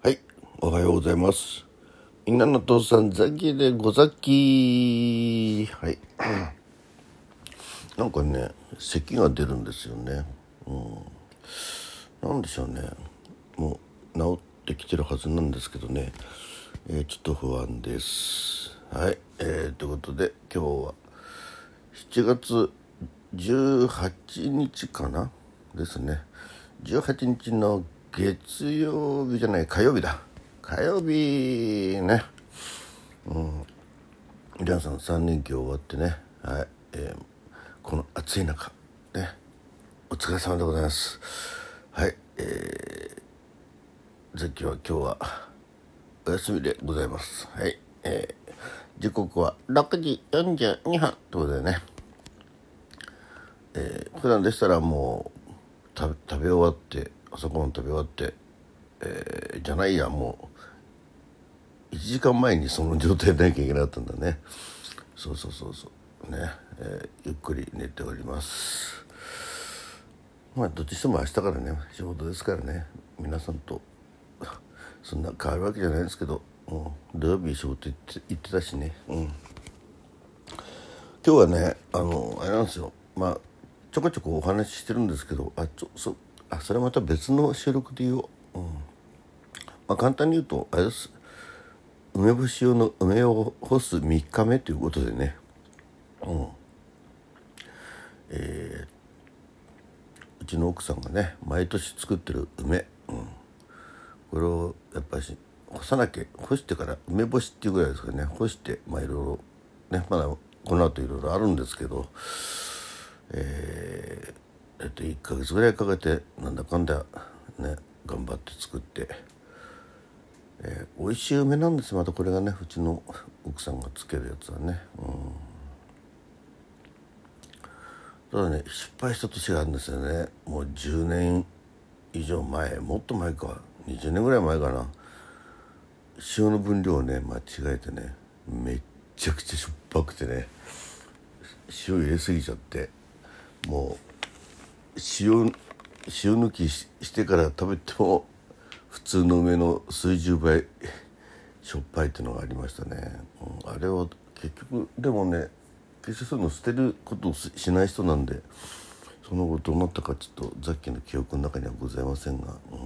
はい、おはようございます。みんなの父さん、ザキでござきはい。なんかね、咳が出るんですよね。うん。なんでしょうね。もう治ってきてるはずなんですけどね。えーちょっと不安です。はい。えー、ということで、今日は7月18日かな？ですね。18日の月曜日じゃない火曜日だ。火曜日ね。うん。皆さん3連休終わってね。はい、えーこの暑い中ね。お疲れ様でございます。はい。えー、ザキは今日はお休みでございます。はい。えー、時刻は6時42分。ということでね。えー普段でしたらもう食べ食べ終わって朝ごはん食べ終わって、えーじゃないやもう1時間前にその状態でなきゃいけなかったんだね。そうそうそうそう。ね、えーゆっくり寝ております。まあどっちしても明日からね仕事ですからね。皆さんとそんな変わるわけじゃないですけど、うん、土曜日仕事行って行ってたしね。うん。今日はねあのあれなんですよ。まあちょこちょこお話ししてるんですけどあちょそあそれまた別の収録で言おう、うん。まあ、簡単に言うとあれです。梅干し用の梅を干す3日目ということでね。うん。えーうちの奥さんがね毎年作ってる梅、うん、これをやっぱり干さなきゃ干してから梅干しっていうぐらいですかね。干してまあいろいろね。まだこの後いろいろあるんですけど。えーえっと1ヶ月ぐらいかけてなんだかんだね頑張って作って、えー美味しい梅なんですまたこれがねうちの奥さんがつけるやつはね。うん。ただね失敗した年があるんですよね。もう10年以上前もっと前か。20年ぐらい前かな。塩の分量をね間違えてねめっちゃくちゃしょっぱくてね塩入れすぎちゃってもう塩塩抜きししてから食べても普通の梅の数十倍しょっぱいっていうのがありましたね、うん。あれは結局でもね決してそういうの捨てることをしない人なんでその後どうなったかちょっとさっきの記憶の中にはございませんが、う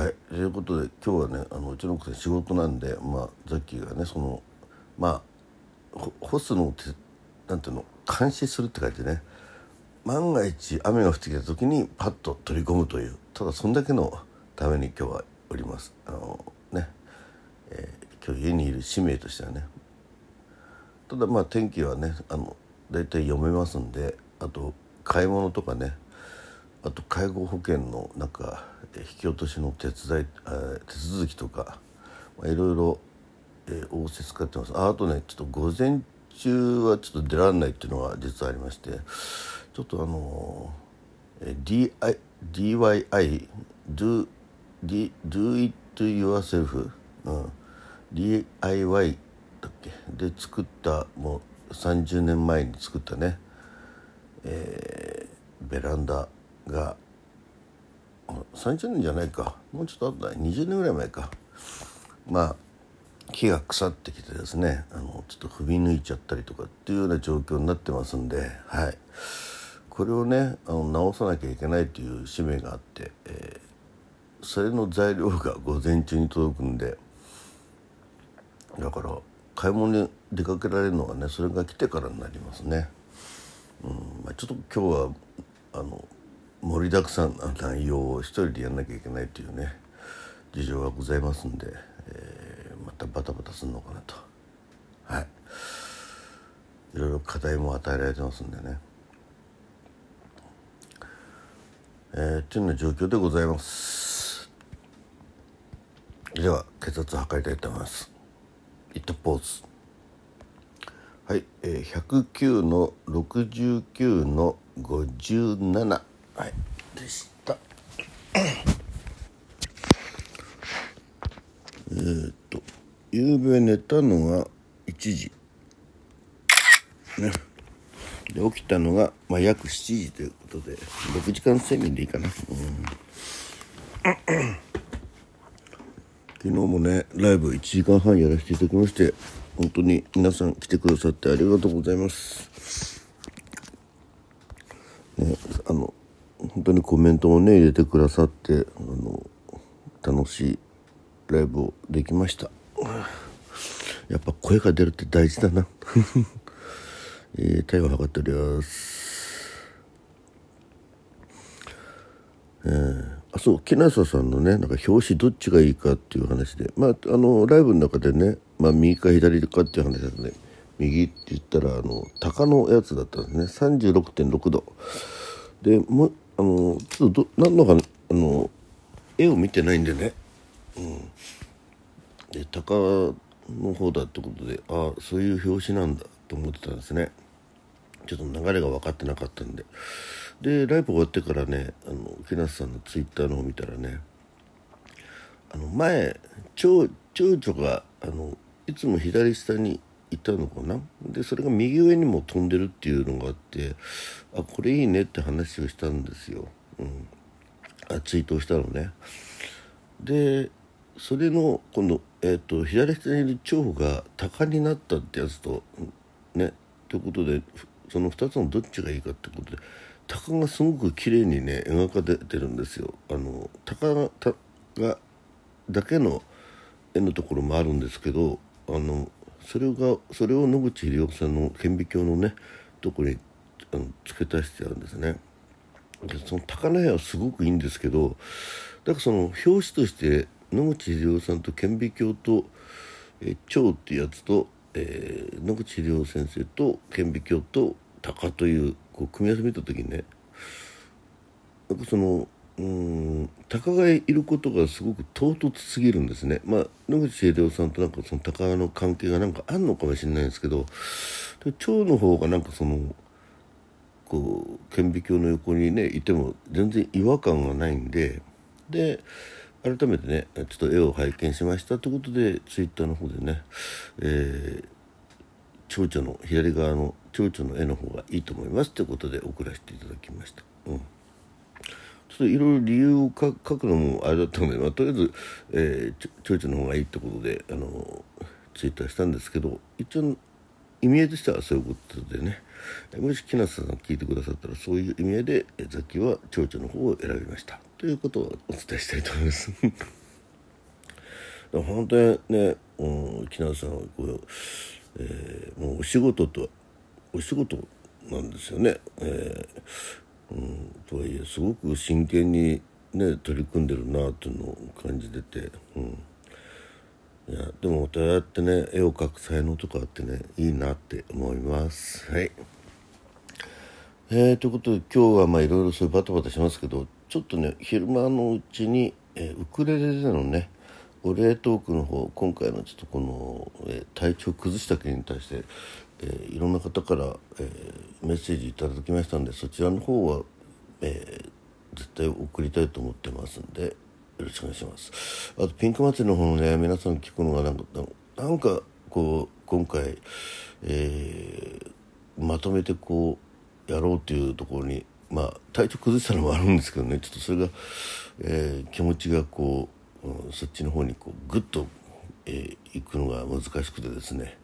ん。はい。ということで今日はねあのうちの奥さん仕事なんでまあザッキーがねそのまあ干すのをてなんていうの監視するって感じでね。万が一雨が降ってきた時にパッと取り込むという。ただそんだけのために今日はおります。あのね、えー今日家にいる使命としてはね。ただまあ天気はねあの大体読めますんであと買い物とかね。あと介護保険のなんかえ引き落としの手伝いあー手続きとか。まあいろいろえー仰せ使ってます。ああとねちょっと午前中はちょっと出られないっていうのが実はありましてちょっとあのーえー DI DIY do, D, do it yourself、うん、DIY だっけ？で作ったもう30年前に作ったね、えーベランダが30年じゃないか。もうちょっとあったね。20年ぐらい前か。まあ木が腐ってきてですねあのちょっと踏み抜いちゃったりとかっていうような状況になってますんで、はい、これをねあの直さなきゃいけないという使命があって、えーそれの材料が午前中に届くんでだから買い物に出かけられるのはねそれが来てからになりますね。うんまあ、ちょっと今日はあの盛りだくさんな内容を一人でやんなきゃいけないというね事情がございますんで、えーたバタバタするのかなと。はい。いろいろ課題も与えられてますんでね。えー、っていうような状況でございます。では血圧を測りたいと思います。イットポーズ。はい、えー、109の69の57はいでした。えっと。夕べ寝たのが1時。ね。で起きたのが、まあ、約7時ということで6時間睡眠でいいかな、うん、昨日もねライブ1時間半やらせていただきまして本当に皆さん来てくださってありがとうございます。ねあの本当にコメントもね入れてくださってあの楽しいライブをできました。やっぱ声が出るって大事だな。えー、体温測っております。えー、あそう木下さんのねなんか表紙どっちがいいかっていう話で。まああのライブの中でね、まあ、右か左かっていう話だとね右って言ったらあの鷹のやつだったんですね。36.6度。でもあのちょっとど何のかあの絵を見てないんでね、うん、で鷹の方だってことでああそういう表紙なんだと思ってたんですね。ちょっと流れが分かってなかったんで。でライブ終わってからねあの木梨さんのツイッターの方見たらねあの前蝶々があのいつも左下にいたのかな？でそれが右上にも飛んでるっていうのがあってあこれいいねって話をしたんですよ、うん、あツイートをしたのね。でそれの今度、えーと、左下にいる蝶が鷹になったってやつとねということでその2つのどっちがいいかってことで鷹がすごく綺麗にね描かれてるんですよ。あの鷹がだけの絵のところもあるんですけどあのそれがそれを野口英世さんの顕微鏡のねとこにあの付け足してあるんですね。でその鷹の絵はすごくいいんですけどだからその表紙として野口英世さんと顕微鏡とえ蝶っていうやつと、えー、野口英世先生と顕微鏡と鷹というこう組み合わせ見た時にねなんかそのうん鷹がいることがすごく唐突すぎるんですね。まあ野口英世さんとなんかその鷹の関係がなんかあんのかもしれないんですけど蝶の方がなんかそのこう顕微鏡の横にねいても全然違和感がないんでで改めてねちょっと絵を拝見しましたということでツイッターの方でね、えー、蝶々の左側の蝶々の絵の方がいいと思いますということで送らせていただきました。うんちょっといろいろ理由を書くのもあれだったので、まあ、とりあえず、えー、蝶々の方がいいってことであのツイッターしたんですけど一応意味合いとしてはそういうことでねもし木梨さんが聞いてくださったらそういう意味合いでザキは蝶々の方を選びましたということをお伝えしたいと思います。本当にね、うん、木梨さんはこうえー、もうお仕事とお仕事なんですよね。えー、うん、とはいえすごく真剣に、ね、取り組んでるなというのを感じてて、うん、いやでもそうやってね絵を描く才能とかあってねいいなって思います。はいえー、ということで今日はまあいろいろそういうバタバタしますけどちょっとね昼間のうちに、えー、ウクレレでのねお礼トークの方今回のちょっとこの、えー、体調崩した件に対して、えー、いろんな方から、えー、メッセージいただきましたんでそちらの方は、え絶対送りたいと思ってますんでよろしくお願いします。あとピンク祭りの方のね皆さん聞くのがなんかなんかこう今回、えまとめてこうやろうっていうところにまあ体調崩したのもあるんですけどね。ちょっとそれが、え気持ちがこううん、そっちの方にこうグッと、えー、行くのが難しくてですね、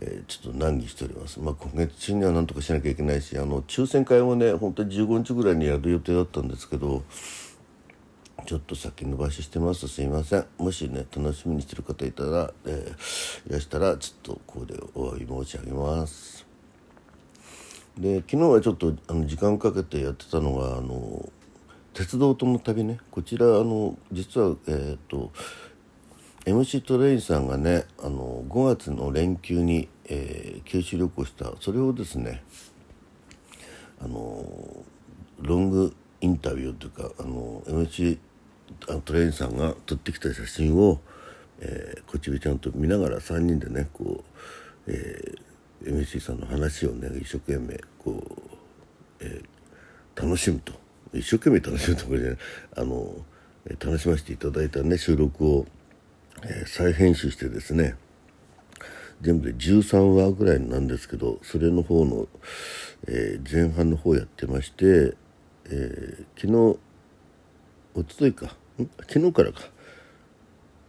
えー、ちょっと難儀しております。まあ、今月中には何とかしなきゃいけないしあの抽選会もね本当に15日ぐらいにやる予定だったんですけどちょっと先延ばししてます。すいません。もしね楽しみにしてる方いたら、えー、いらしたらちょっとここでお詫び申し上げます。で昨日はちょっとあの時間かけてやってたのがあの鉄道との旅ね。こちらあの実はえっ、ー、と MC トレインさんがねあの5月の連休に、えー、九州旅行した。それをですねあのロングインタビューというかあの MC トレインさんが撮ってきた写真を、えー、こちびちゃんと見ながら3人でねこう、えー、MC さんの話をね一生懸命こう、えー、楽しむと。一生懸命楽しむところであの楽しませていただいたね収録を、えー、再編集してですね全部で13話ぐらいなんですけどそれの方の、えー、前半の方やってまして、えー、昨日おとといか昨日からか。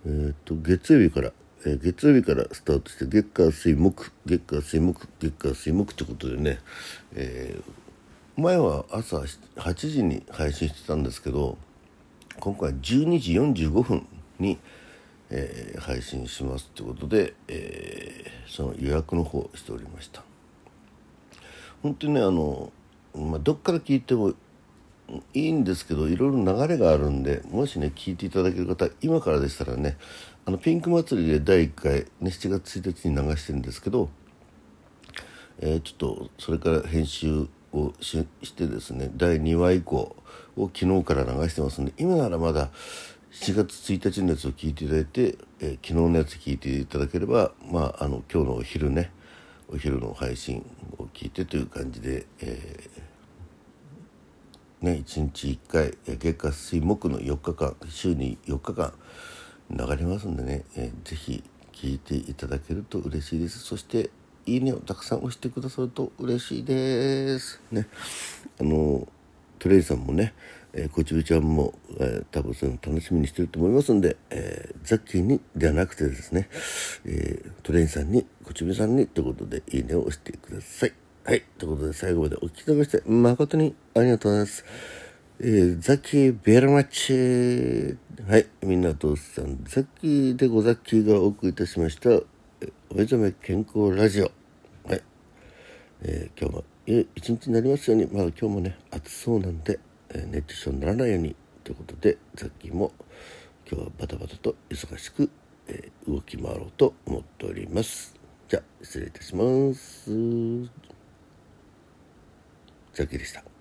えっ、と月曜日からえ月曜日からスタートして月火水木月火水木月火水木ってことでね、えー、前は朝8時に配信してたんですけど今回12時45分に、えー、配信しますってことで、え、その予約の方しておりました。本当にねあの、まあ、どっから聞いてもいいんですけどいろいろ流れがあるんでもしね聞いていただける方今からでしたらねあのピンク祭りで第1回、ね、7月1日に流してるんですけど、えー、ちょっとそれから編集をしてですね第2話以降を昨日から流してますんで今ならまだ7月1日のやつを聞いていただいて、えー、昨日のやつ聞いていただければ、まあ、あの今日のお昼ねお昼の配信を聞いてという感じで、えーね、1日1回月火水木の4日間週に4日間流れますんでね、えー、ぜひ聞いていただけると嬉しいです。そしていいねをたくさん押してくださると嬉しいです。ね。あのトレイさんもね、えー、こちびちゃんも、えー、多分その楽しみにしてると思いますんで、えー、ザッキーにではなくてですね、えー、トレインさんにこちびさんにということでいいねを押してください。はい。ということで、最後までお聞きいただきまして、誠にありがとうございます。えー、ザキーベルマッチ。はい。みんなとさん、ザキーでごザキーがお送りいたしました、お目覚め健康ラジオ。はい。えー、今日もいい一日になりますように、まあ今日もね、暑そうなんで、え、熱中症にならないように、ということで、ザキーも今日はバタバタと忙しく、えー、動き回ろうと思っております。じゃあ、失礼いたします。ザキでした。